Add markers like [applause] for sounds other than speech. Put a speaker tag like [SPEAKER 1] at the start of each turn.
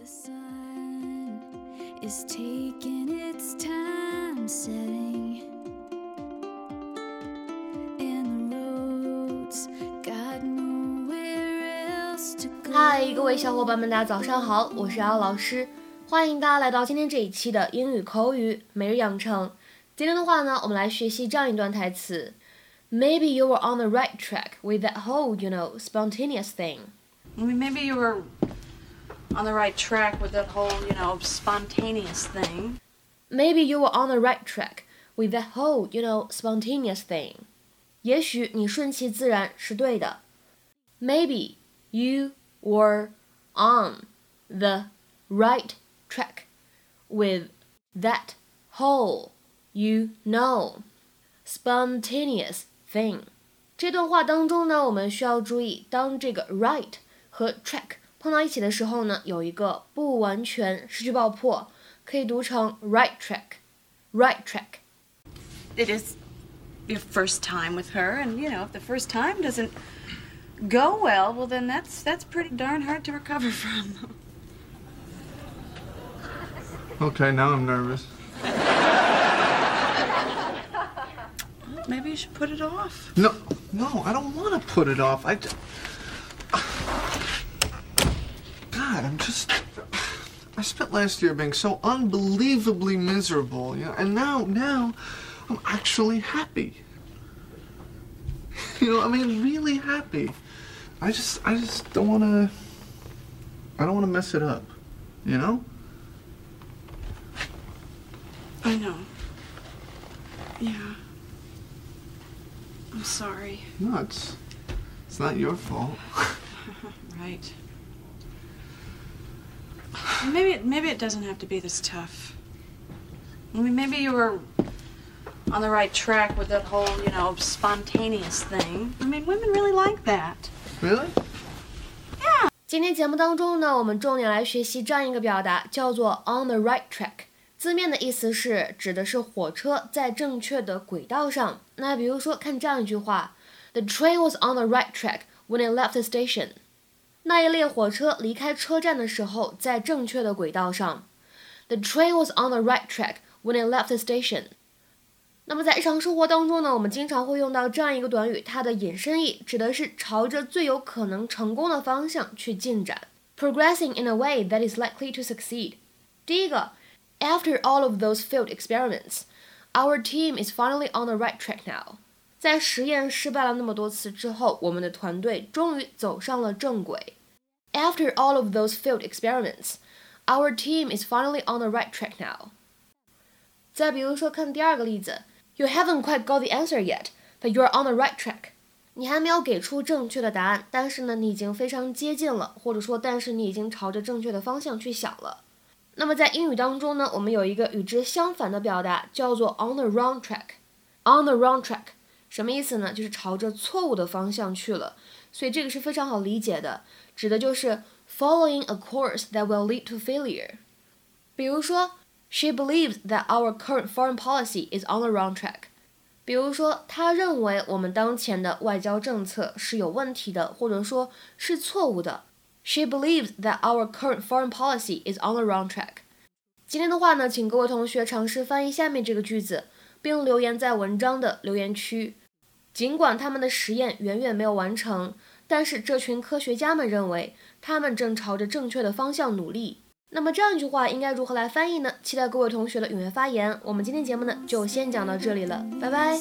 [SPEAKER 1] The sun is taking its time setting, and the roads got nowhere else to go.
[SPEAKER 2] 嗨，各位小伙伴们，大家早上好，我是姚老师，欢迎大家来到今天这一期的英语口语每日养成。今天的话呢，我们来学习这样一段台词：Maybe you were on the right track with that whole, you know, spontaneous thing.
[SPEAKER 3] I mean, maybe you were on the right track with that whole, you know, spontaneous thing.
[SPEAKER 2] Maybe you were on the right track with that whole, you know, spontaneous thing. 也许你顺其自然是对的。Maybe you were on the right track with that whole, you know, spontaneous thing. 这段话当中呢，我们需要注意，当这个 right 和 track 碰到一起的时候呢，有一个不完全失去爆破，可以读成 right track，right track。
[SPEAKER 3] It is your first time with her, and you know, if the first time doesn't go well, well, then that's that's pretty darn hard to recover [laughs] from.
[SPEAKER 4] Okay, now I'm nervous.
[SPEAKER 3] Maybe you should put it off.
[SPEAKER 4] No, no, I don't want to put it off. I. j- God, I'm just. I spent last year being so unbelievably miserable, you know, and now, now, I'm actually happy. You know, I mean, really happy. I just, I just don't want to. I don't want to mess it up, you know.
[SPEAKER 3] I know. Yeah. I'm sorry.
[SPEAKER 4] No, it's, it's not your fault. [laughs]
[SPEAKER 3] Right. Maybe it, maybe it doesn't have to be this tough. I mean, maybe you were on the right track with that whole, you know, spontaneous thing. I mean, women really like that.
[SPEAKER 4] Really?
[SPEAKER 2] 今天节目当中呢，我们重点来学习这样一个表达，叫做 on the right track。字面的意思是指的是火车在正确的轨道上。那比如说，看这样一句话：The train was on the right track when it left the station。 那一列火车离开车站的时候，在正确的轨道上。The train was on the right track when it left the station。那么在日常生活当中呢，我们经常会用到这样一个短语，它的引申义指的是朝着最有可能成功的方向去进展，progressing in a way that is likely to succeed。第一个，After all of those failed experiments, our team is finally on the right track now。 在实验失败了那么多次之后，我们的团队终于走上了正轨。After all of those failed experiments, our team is finally on the right track now。再比如说，看第二个例子，You haven't quite got the answer yet, but you're on the right track。你还没有给出正确的答案，但是呢，你已经非常接近了，或者说，但是你已经朝着正确的方向去想了。那么在英语当中呢，我们有一个与之相反的表达，叫做 on the wrong track。on the wrong track 什么意思呢？就是朝着错误的方向去了。所以这个是非常好理解的，指的就是 following a course that will lead to failure。比如说，She believes that our current foreign policy is on the wrong track。比如说，她认为我们当前的外交政策是有问题的，或者说是错误的。She believes that our current foreign policy is on the wrong track。今天的话呢，请各位同学尝试翻译下面这个句子，并留言在文章的留言区。尽管他们的实验远远没有完成，但是这群科学家们认为他们正朝着正确的方向努力。那么这样一句话应该如何来翻译呢？期待各位同学的踊跃发言。我们今天节目呢就先讲到这里了，拜拜